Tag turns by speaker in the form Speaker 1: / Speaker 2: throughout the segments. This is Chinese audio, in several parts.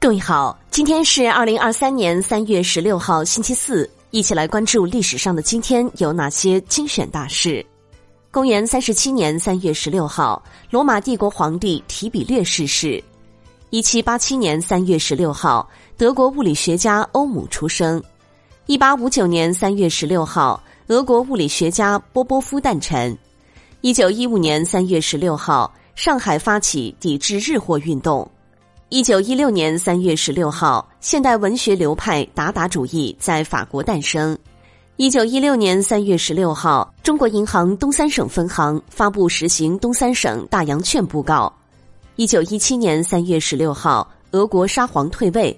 Speaker 1: 各位好，今天是二零二三年三月十六号，星期四，一起来关注历史上的今天有哪些精选大事。公元三十七年三月十六号，罗马帝国皇帝提比略逝世。一七八七年三月十六号，德国物理学家欧姆出生。一八五九年三月十六号，俄国物理学家波波夫诞辰。一九一五年三月十六号，上海发起抵制日货运动。一九一六年三月十六号，现代文学流派达达主义在法国诞生。一九一六年三月十六号，中国银行东三省分行发布实行东三省大洋券布告。一九一七年三月十六号，俄国沙皇退位。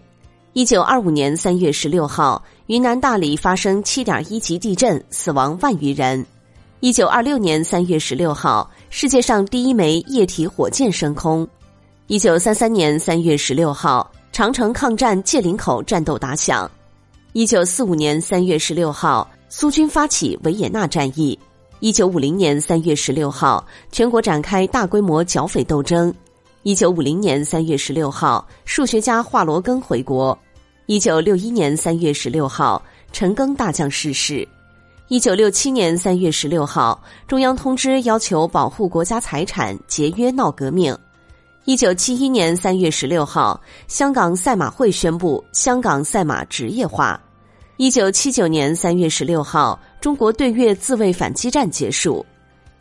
Speaker 1: 一九二五年三月十六号，云南大理发生七点一级地震，死亡万余人。一九二六年三月十六号，世界上第一枚液体火箭升空。一九三三年三月十六号，长城抗战界岭口战斗打响。一九四五年三月十六号，苏军发起维也纳战役。一九五零年三月十六号，全国展开大规模剿匪斗争。一九五零年三月十六号，数学家华罗庚回国。一九六一年三月十六号，陈赓大将逝世。一九六七年三月十六号，中央通知要求保护国家财产，节约闹革命。一九七一年三月十六号，香港赛马会宣布香港赛马职业化。一九七九年三月十六号，中国对越自卫反击战结束。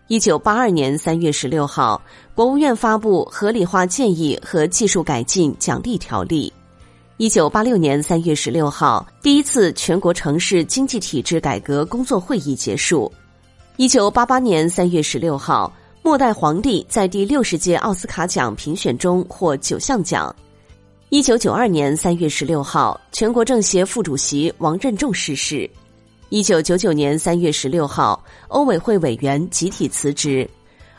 Speaker 1: 一九八二年三月十六号，国务院发布合理化建议和技术改进奖励条例。一九八六年三月十六号，第一次全国城市经济体制改革工作会议结束。一九八八年三月十六号。末代皇帝在第六十届奥斯卡奖评选中获九项奖。一九九二年三月十六号，全国政协副主席王任重逝世。一九九九年三月十六号，欧委会委员集体辞职。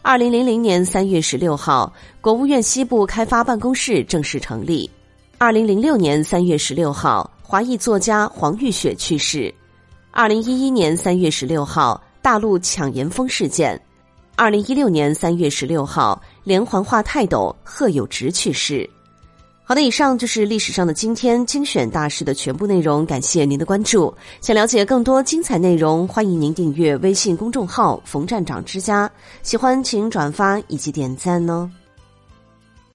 Speaker 1: 二零零零年三月十六号，国务院西部开发办公室正式成立。二零零六年三月十六号，华裔作家黄玉雪去世。二零一一年三月十六号，大陆抢盐风事件。二零一六年三月十六号，连环画泰斗贺有直去世。好的，以上就是历史上的今天精选大事的全部内容，感谢您的关注。想了解更多精彩内容，欢迎您订阅微信公众号“冯站长之家”。喜欢请转发以及点赞哦。